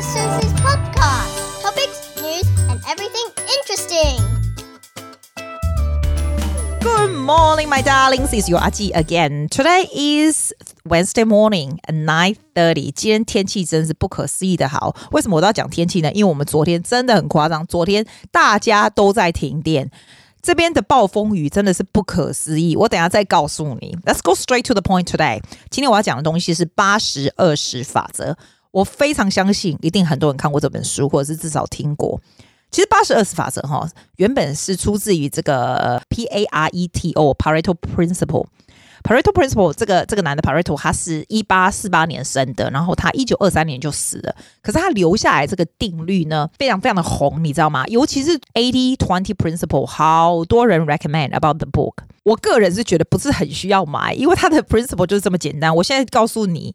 Mrs. Susie's podcast. Topics, news, and everything interesting. Good morning, my darlings. It's your Aji again. Today is Wednesday morning at nine thirty. 今天天气真是不可思议的好。为什么我都要讲天气呢？因为我们昨天真的很夸张，昨天大家都在停电。这边的暴风雨真的是不可思议，我等下再告诉你。Let's go straight to the point today。今天我要讲的东西是八十二十法则。 我非常相信，一定很多人看过这本书，或者是至少听过。其实八十二十法则哈，原本是出自于这个 P A R E T O Pareto Principle。Pareto Principle 这个这个男的 Pareto，他是一八四八年生的，然后他一九二三年就死了。可是他留下来这个定律呢，非常非常的红，你知道吗？尤其是 Eighty Twenty Principle，好多人 recommend about the book。我个人是觉得不是很需要买，因为他的 principle 就是这么简单。我现在告诉你。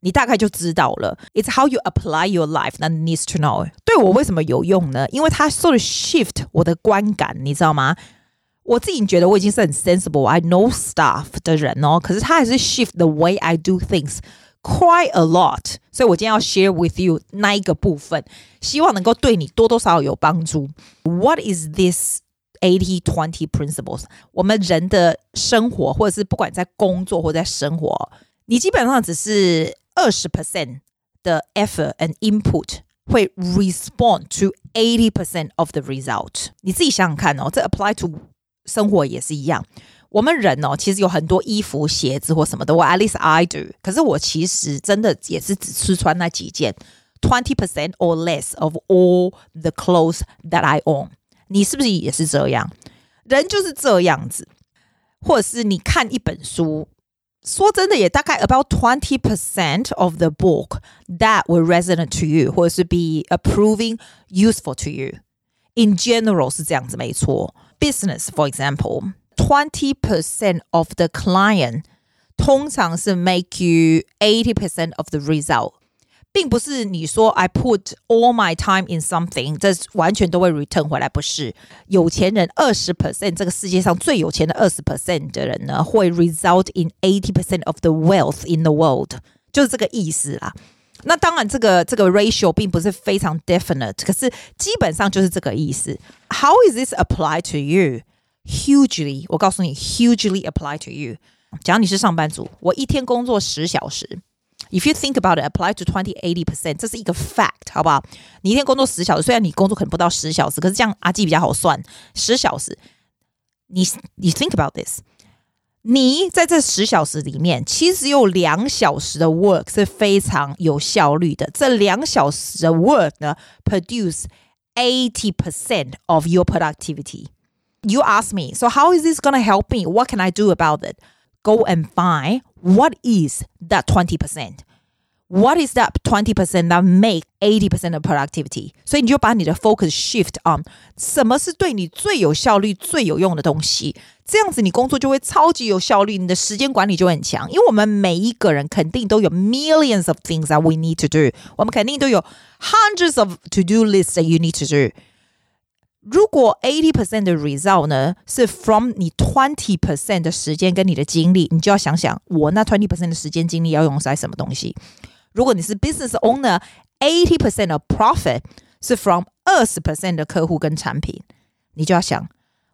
你大概就知道了。It's how you apply your life that needs to know。对我为什么有用呢？因为它 sort of shift 我的观感，你知道吗？我自己觉得我已经是很 sensible，I know stuff 的人哦，可是他还是 shift the way I do things quite a lot。所以我今天要 share with you 那一个部分，希望能够对你多多少少有帮助。What is this? Eighty twenty principles，我们人的生活，或者是不管在工作或在生活，你基本上只是 二十 percent 的 effort and input 会 respond to eighty percent of the result。你自己想想看哦，这 apply to 生活也是一样。我们人哦，其实有很多衣服、鞋子或什么的，我 at least I do。可是我其实真的也是只吃穿那几件，twenty percent or less of all the clothes that I own。你是不是也是这样？人就是这样子，或者是你看一本书。 说真的，也大概 about twenty percent of the book that will resonate to you，或者是 be approving useful to you。In general 是这样子，没错。Business for example, twenty percent of the client 通常是 make you eighty percent of the result。 并不是你说 I put all my time in something，这完全都会 return 回来，不是？有钱人二十 percent，这个世界上最有钱的二十 percent 的人呢，会 result in eighty percent of the wealth in the world，就是这个意思啦。那当然，这个这个 ratio 并不是非常 definite，可是基本上就是这个意思。How is this apply to you? Hugely，我告诉你，hugely apply to you。假如你是上班族，我一天工作十小时。 If you think about it, apply to twenty eighty percent，这是一个 fact，好不好？你一天工作十小时，虽然你工作可能不到十小时，可是这样阿基比较好算。十小时，你你 think about this，你在这十小时里面，其实有两小时的 work 是非常有效率的。这两小时的 work 呢，produce eighty percent of your productivity. You ask me, so how is this going to help me? What can I do about it? Go and find what is that 20%? What is that 20% that make 80% of productivity？所以你就把你的 focus shift on 什么是对你最有效率、最有用的东西，这样子你工作就会超级有效率，你的时间管理就很强。因为我们每一个人肯定都有 millions of things that we need to do，我们肯定都有 hundreds of to do lists that you need to do。 如果 eighty percent 的 result 呢是 from 你 twenty percent 的时间跟你的精力，你就要想想我那 twenty percent 的时间精力要用在什么东西。如果你是 business owner，eighty percent of profit 是 from 二十 percent 的客户跟产品，你就要想，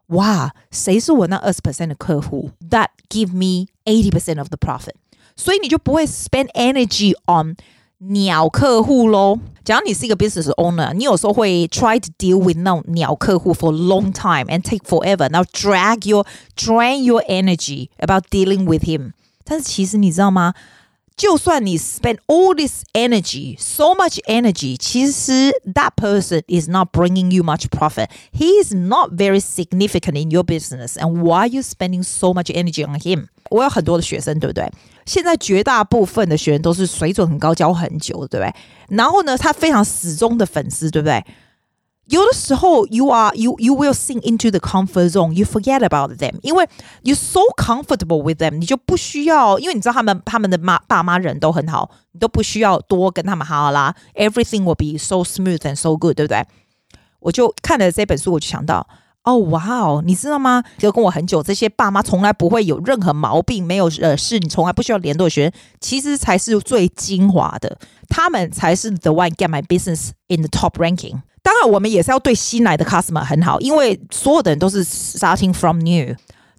哇，谁是我那二十 percent 的客户？That give me eighty percent of the profit，所以你就不会 spend energy on 鸟客户喽。假如你是一个 business owner，你有时候会 try to deal with 那种鸟客户 for a long time and take forever，然后 drag your drain your energy about dealing with him。但是其实你知道吗？ 就算你 spend all this energy, so much energy，其实 that person is not bringing you much profit. He is not very significant in your business. And why are you spending so much energy on him? 我有很多的学生，对不对？现在绝大部分的学员都是水准很高，教很久，对不对？然后呢，他非常死忠的粉丝，对不对？ 有的时候，you are you you will sink into the comfort zone. You forget about them，因为 you so comfortable with them，你就不需要，因为你知道他们他们的妈爸妈人都很好，你都不需要多跟他们好啦。Everything will be so smooth and so good，对不对？我就看了这本书，我就想到 哦，哇哦，你知道吗？就跟我很久，这些爸妈从来不会有任何毛病，没有呃是你从来不需要联络的学生，其实才是最精华的，他们才是 the one get my business in the top ranking。 当然，我们也是要对新来的 customer 很好，因为所有的人都是 starting from new。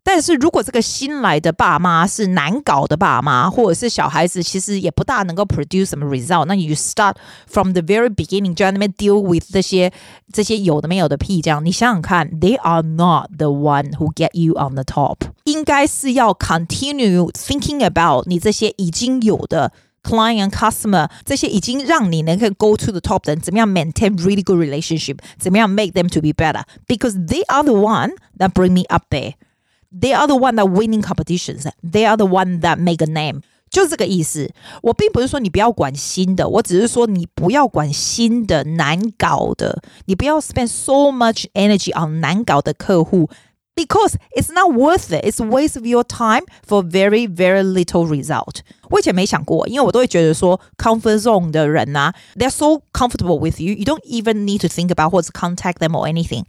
但是如果这个新来的爸妈是难搞的爸妈，或者是小孩子，其实也不大能够 produce 什么 result。那 you start from the very beginning 就在那边 deal with 这些这些有的没有的屁，这样你想想看，they are not the one who get you on the top。应该是要 continue thinking about 你这些已经有的。 client customer 这些已经让你能够 go to the top 的人，怎么样 maintain really good relationship，怎么样 make them to be better，because they are the one that bring me up there。they are the one that winning competitions. They are the one that make a name. 就是这个意思。我并不是说你不要管新的，我只是说你不要管新的难搞的，你不要 spend so much energy on 难搞的客户。 Because it's not worth it. It's a waste of your time for very, very little result. 我以前没想过，因为我都会觉得说，comfort zone 的人啊，they're so comfortable with you, you don't even need to think about 或者 contact them or anything.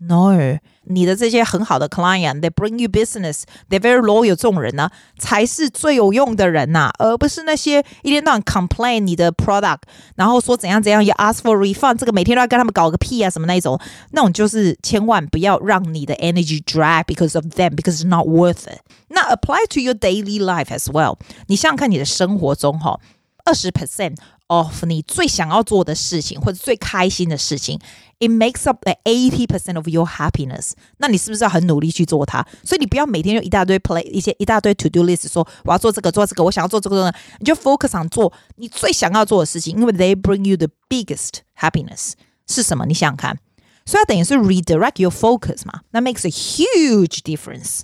No，你的这些很好的 client，they bring you business，they very loyal 这种人呢，才是最有用的人呐、啊，而不是那些一天到晚 complain 你的 product，然后说怎样怎样，要 ask for refund，这个每天都要跟他们搞个屁啊什么那一种，那种就是千万不要让你的 energy drag because of them，because it's not worth it。那 apply to your daily life as well，你想想看你的生活中哈，二十 percent of 你最想要做的事情或者最开心的事情。it makes up the eighty percent of your happiness。那你是不是要很努力去做它？所以你不要每天就一大堆 play 一些一大堆 to do list，说我要做这个做这个，我想要做这个，你就 focus on 做你最想要做的事情，因为 they bring you the biggest happiness 是什么？你想想看，所以它等于是 redirect your focus 嘛，那 makes a huge difference，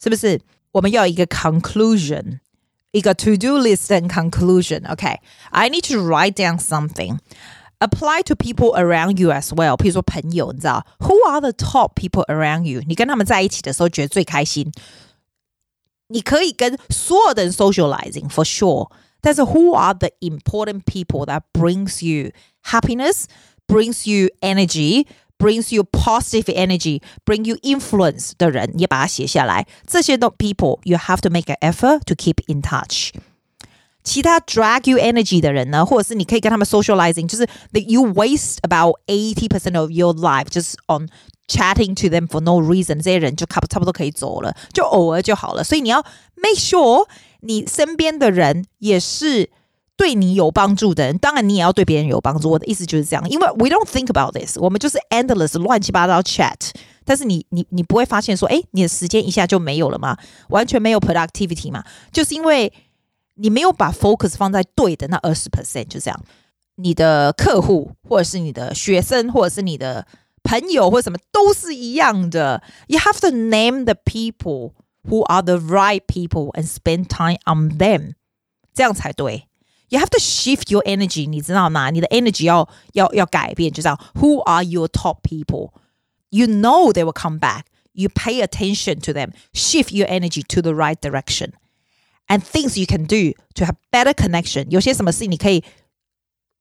是不是？我们要一个 conclusion。 一个 to do list and conclusion. Okay, I need to write down something apply to people around you as well。譬如说朋友，你知道，Who are the top people around you？你跟他们在一起的时候觉得最开心。你可以跟所有的人 socializing for sure，但是 Who are the important people that brings you happiness, brings you energy? brings you positive energy, bring you influence 的人，也把它写下来。这些的 people you have to make an effort to keep in touch。其他 drag you energy 的人呢，或者是你可以跟他们 socializing，就是 that you waste about eighty percent of your life just on chatting to them for no reason，这些人就差不差不多可以走了，就偶尔就好了。所以你要 make sure 你身边的人也是 对你有帮助的人，当然你也要对别人有帮助。我的意思就是这样，因为 we don't think about this，我们就是 endless 乱七八糟 chat，但是你你你不会发现说，哎，你的时间一下就没有了吗？完全没有 productivity 嘛，就是因为。你没有把 focus 放在对的那二十 percent，就这样。你的客户，或者是你的学生，或者是你的朋友，或者什么，都是一样的。You have to name the people who are the right people and spend time on them，这样才对。 You have to shift your energy，你知道吗？你的 energy 要要要改变，就这样。Who are your top people? You know they will come back. You pay attention to them. Shift your energy to the right direction and things you can do to have better connection. 有些什么事你可以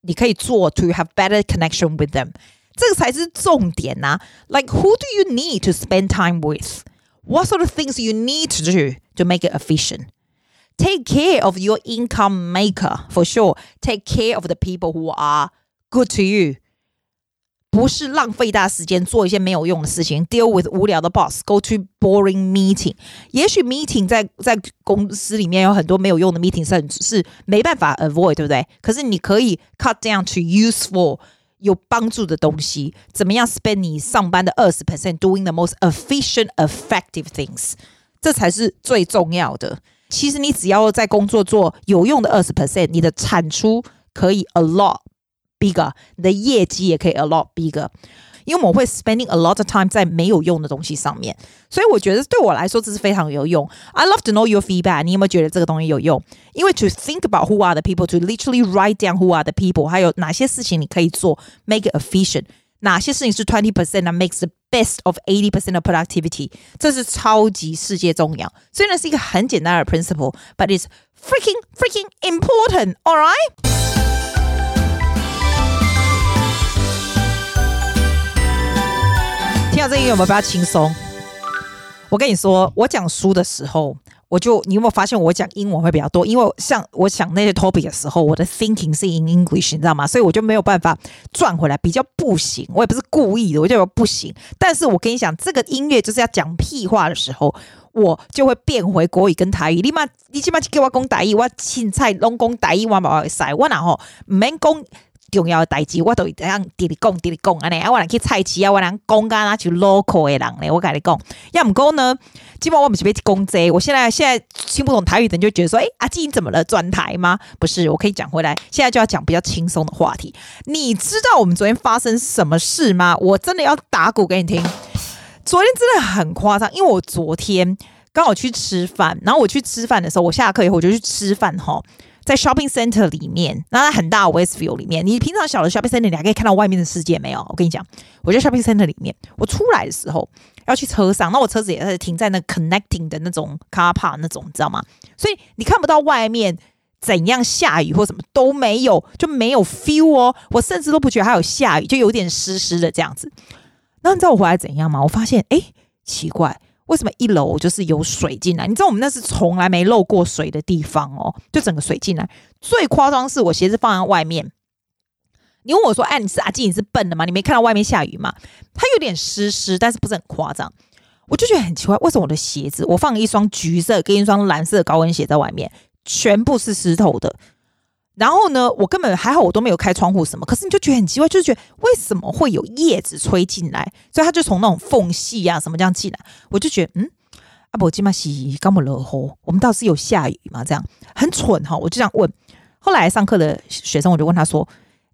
你可以做 to have better connection with them. 这个才是重点呐、啊。Like who do you need to spend time with? What sort of things you need to do to make it efficient? Take care of your income maker for sure. Take care of the people who are good to you. 不是浪费大时间做一些没有用的事情，deal with 无聊的 boss，go to boring meeting。也许 meeting 在在公司里面有很多没有用的 meeting 是是没办法 avoid，对不对？可是你可以 cut down to useful 有帮助的东西。怎么样 spend 你上班的二十 percent doing the most efficient, effective things？这才是最重要的。 其实你只要在工作做有用的二十 percent，你的产出可以 a lot。bigger，你的业绩也可以 a lot bigger。因为我们会 spending a lot of time 在没有用的东西上面，所以我觉得对我来说这是非常有用。I love to know your feedback。你有没有觉得这个东西有用？因为 to think about who are the people, to literally write down who are the people，还有哪些事情你可以做，make it efficient。哪些事情是 twenty percent that makes the best of eighty percent of productivity？这是超级世界重要。虽然是一个很简单的 principle，but it's freaking freaking important. All right. 听 听到这音乐有没有比较轻松？我跟你说，我讲书的时候， 我就你有没有发现我讲英文会比较多？因为像我讲那些 topic 的时候，我的 thinking 是 in English，你知道吗？所以我就没有办法转回来，比较不行。我也不是故意的，我就不行。但是我跟你讲，这个音乐就是要讲屁话的时候，我就会变回国语跟台语。你妈，你起码给我讲台语，我青菜拢讲台语，我嘛会使。我然后唔免讲。重要的代志，我都会这样直直讲，直直讲安尼。啊，我人去菜市啊，我人讲干那就 local 的人咧。我跟你讲，要唔讲呢？基本我们是被公这。我现在现在听不懂台语的人就觉得说，哎，阿静你怎么了？转台吗？不是，我可以讲回来。现在就要讲比较轻松的话题。你知道我们昨天发生什么事吗？我真的要打鼓给你听。昨天真的很夸张，因为我昨天刚好去吃饭，然后我去吃饭的时候，我下课以后我就去吃饭哈。在 shopping center 里面，那它很大的 Westview 里面，你平常小的 shopping center 你还可以看到外面的世界没有？我跟你讲，我在 shopping center 里面，我出来的时候要去车上，那我车子也是停在那 connecting 的那种 car park 那种，你知道吗？所以你看不到外面怎样下雨或什么都没有，就没有 feel 哦。我甚至都不觉得还有下雨，就有点湿湿的这样子。那你知道我回来怎样吗？我发现，哎，奇怪。为什么一楼就是有水进来？你知道我们那是从来没漏过水的地方哦，就整个水进来。最夸张是我鞋子放在外面，你问我说：“哎，你是阿静，你是笨的吗？你没看到外面下雨吗？”它有点湿湿，但是不是很夸张。我就觉得很奇怪，为什么我的鞋子我放一双橘色跟一双蓝色高跟鞋在外面，全部是湿透的。然后呢，我根本还好，我都没有开窗户什么。可是你就觉得很奇怪，就是觉得为什么会有叶子吹进来？所以它就从那种缝隙啊什么这样进来。我就觉得，嗯，阿伯今晚洗刚不热乎，我们倒是有下雨嘛？这样很蠢哈！我就这样问。后来上课的学生，我就问他说：“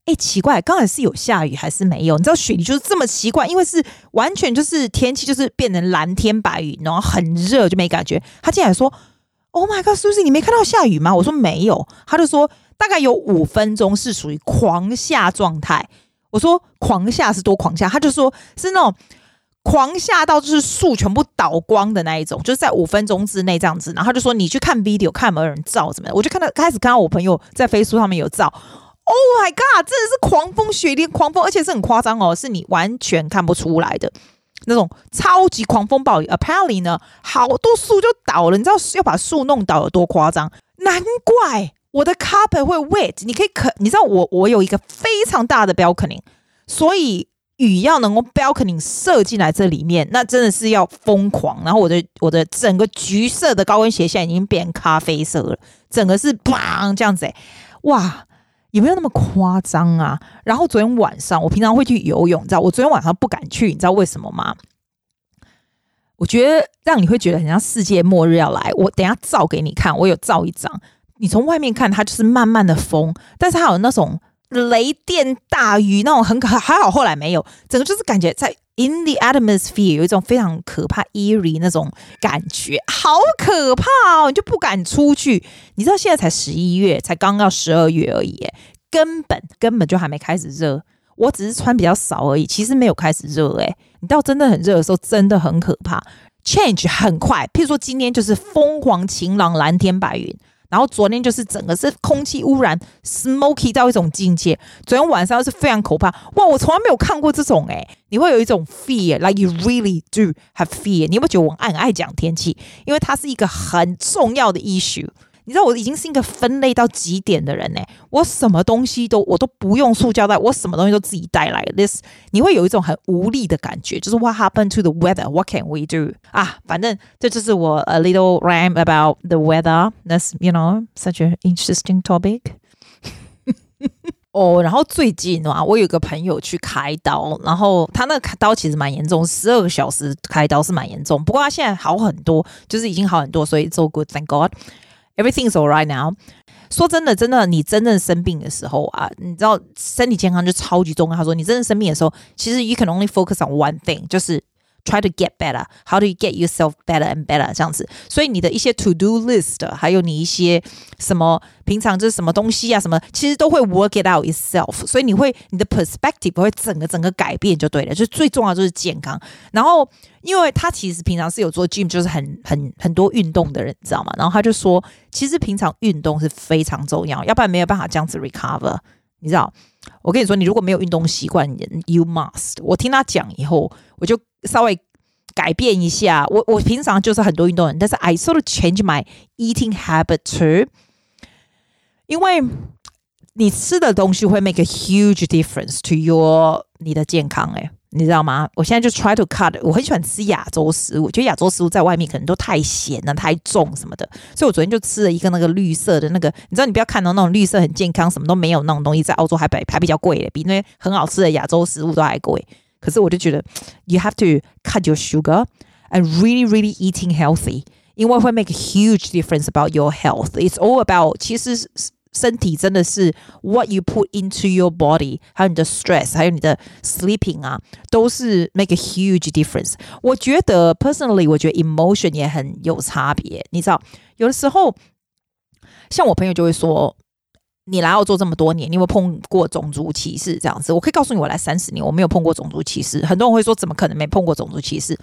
哎，奇怪，刚才是有下雨还是没有？你知道雪梨就是这么奇怪，因为是完全就是天气就是变成蓝天白云，然后很热就没感觉。他进来说：‘Oh my god，是不是你没看到下雨吗？’我说没有。他就说。大概有五分钟是属于狂下状态。我说狂下是多狂下，他就说是那种狂下到就是树全部倒光的那一种，就是在五分钟之内这样子。然后他就说你去看 video 看有没有人照怎么样？我就看到开始看到我朋友在飞书上面有照。Oh my god，真的是狂风雪天狂风，而且是很夸张哦，是你完全看不出来的那种超级狂风暴雨。Apparently 呢，好多树就倒了，你知道要把树弄倒有多夸张？难怪。我的 carpet 会 wet，你可以可你知道我我有一个非常大的 balcony，所以雨要能够 balcony 射进来这里面，那真的是要疯狂。然后我的我的整个橘色的高跟鞋现在已经变咖啡色了，整个是砰这样子哎，哇，有没有那么夸张啊？然后昨天晚上我平常会去游泳，你知道我昨天晚上不敢去，你知道为什么吗？我觉得让你会觉得很像世界末日要来。我等下照给你看，我有照一张。你从外面看，它就是慢慢的风，但是它有那种雷电大雨，那种很可还好，后来没有，整个就是感觉在 in the atmosphere 有一种非常可怕 eerie 那种感觉，好可怕哦，你就不敢出去。你知道现在才十一月，才刚到十二月而已，根本根本就还没开始热，我只是穿比较少而已，其实没有开始热，诶，你到真的很热的时候，真的很可怕，change 很快，譬如说今天就是疯狂晴朗，蓝天白云。然后昨天就是整个是空气污染，smoky 到一种境界。昨天晚上是非常可怕，哇！我从来没有看过这种诶，你会有一种 fear，like you really do have fear。你有没有觉得我很爱讲天气？因为它是一个很重要的 issue。你知道我已经是一个分类到极点的人呢，我什么东西都我都不用塑胶袋，我什么东西都自己带来。This 你会有一种很无力的感觉，就是 What happened to the weather? What can we do? 啊，反正这就是我 a little rhyme about the weather. That's you know such an interesting topic. 哦，然后最近啊，我有个朋友去开刀，然后他那个开刀其实蛮严重，十二个小时开刀是蛮严重，不过他现在好很多，就是已经好很多，所以 so good, thank God. Everything's all right now。说真的，真的，你真正生病的时候啊，你知道身体健康就超级重要。他说，你真正生病的时候，其实 you can only focus on one thing，就是 try to get better。How do you get yourself better and better？这样子，所以你的一些 to do list，还有你一些什么平常就是什么东西啊，什么其实都会 work it out itself。所以你会你的 perspective 会整个整个改变就对了。就最重要就是健康。然后，因为他其实平常是有做 gym，就是很很很多运动的人，你知道吗？然后他就说，其实平常运动是非常重要，要不然没有办法这样子 recover。你知道，我跟你说，你如果没有运动习惯，you must。我听他讲以后，我就。稍微改变一下。我我平常就是很多运动人，但是 I sort of change my eating habit too，因为你吃的东西会 make a huge difference to your 你的健康、欸。你知道吗？我现在就 try to cut。我很喜欢吃亚洲食物，我觉得亚洲食物在外面可能都太咸了、太重什么的，所以我昨天就吃了一个那个绿色的那个。你知道，你不要看到那种绿色很健康，什么都没有那种东西，在澳洲还比还比较贵的，比那些很好吃的亚洲食物都还贵。可是我就觉得，you have to cut your sugar and really, really eating healthy，因为会 make a huge difference about your health. It's all about 其实。身体真的是 what you put into your body，还有你的 stress，还有你的 sleeping 啊，都是 make a huge difference。我觉得 personally，我觉得 emotion 也很有差别。你知道，有的时候像我朋友就会说。 你来澳洲这么多年，你有没有碰过种族歧视？这样子，我可以告诉你，我来三十年，我没有碰过种族歧视。很多人会说，怎么可能没碰过种族歧视？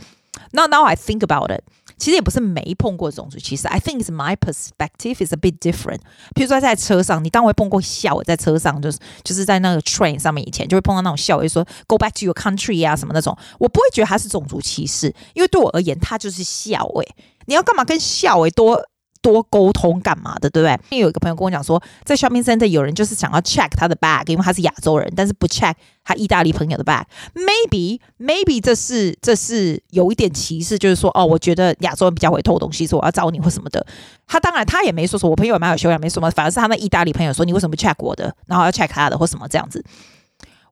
那 now I think about it，其实也不是没碰过种族歧视。I think it's my perspective is a bit different。比如说在车上，你当会碰过笑，在车上就是就是在那个 train 上面，以前就会碰到那种笑，就说 Go back to your country 啊什么那种，我不会觉得它是种族歧视，因为对我而言，它就是笑。诶，你要干嘛跟笑？诶多。多沟通干嘛的，对不对？因为有一个朋友跟我讲说，在 shopping center 有人就是想要 check 他的 bag，因为他是亚洲人，但是不 check 他意大利朋友的 bag。Maybe maybe 这是这是有一点歧视，就是说哦，我觉得亚洲人比较会偷东西，说我要找你或什么的。他当然他也没说说我朋友蛮有修养，没什么，反而是他那意大利朋友说你为什么不 check 我的，然后要 check 他的或什么这样子。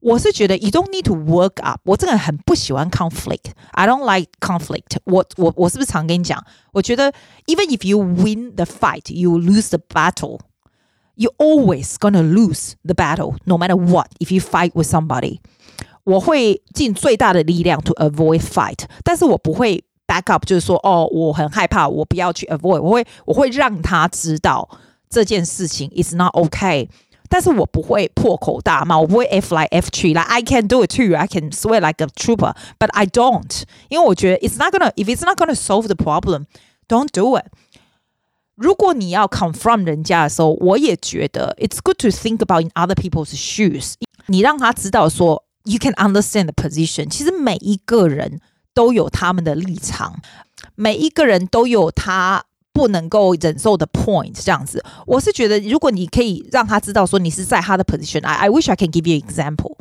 我是觉得 you don't need to work up。我这个人很不喜欢 conflict。I don't like conflict。我我我是不是常跟你讲？我觉得 even if you win the fight, you lose the battle. You always gonna lose the battle, no matter what. If you fight with somebody，我会尽最大的力量 to avoid fight，但是我不会 back up，就是说哦，我很害怕，我不要去 avoid。我会我会让他知道这件事情 is not okay。 但是我不会破口大骂，我不会 F 来 F 去，like I can do it too, I can swear like a trooper, but I don't，因为我觉得 it's not gonna if it's not gonna solve the problem, don't do it。如果你要 confront 人家的时候，我也觉得 it's good to think about in other people's shoes。你让他知道说 you can understand the position。其实每一个人都有他们的立场，每一个人都有他。 不能够忍受的 point 这样子，我是觉得，如果你可以让他知道说你是在他的 position，I I wish I can give you example。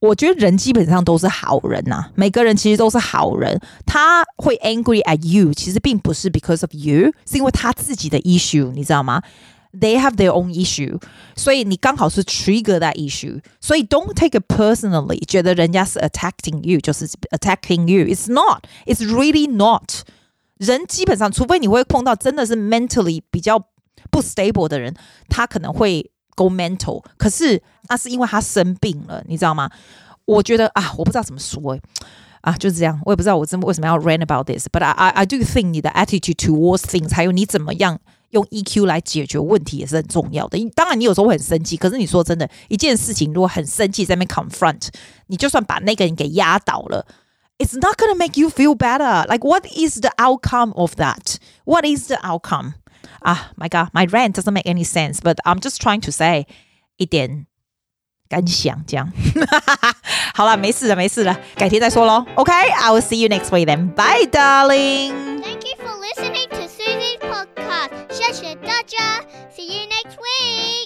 我觉得人基本上都是好人呐，每个人其实都是好人。他会 angry at you，其实并不是 because of you，是因为他自己的 issue，你知道吗？They have their own issue，所以你刚好是 trigger that issue，所以 don't take it personally，觉得人家是 attacking you 就是 attacking you，it's not，it's really not。 人基本上，除非你会碰到真的是 mentally 比较不 stable 的人，他可能会 go mental。可是那是因为他生病了，你知道吗？我觉得啊，我不知道怎么说，啊，就是这样。我也不知道我真为什么要 rant about this。But I I I do think 你的 attitude towards things，还有你怎么样用 EQ 来解决问题也是很重要的。当然，你有时候会很生气，可是你说真的，一件事情如果很生气在那边 confront，你就算把那个人给压倒了。it's not going to make you feel better. Like, what is the outcome of that? What is the outcome? Ah, my God, my rant doesn't make any sense, but I'm just trying to say 一点感想这样。好了，没事的，没事的，改天再说喽。OK，I、okay, will see you next week then. Bye, darling. Thank you for listening to Susie's podcast. 谢谢大家，See you next week.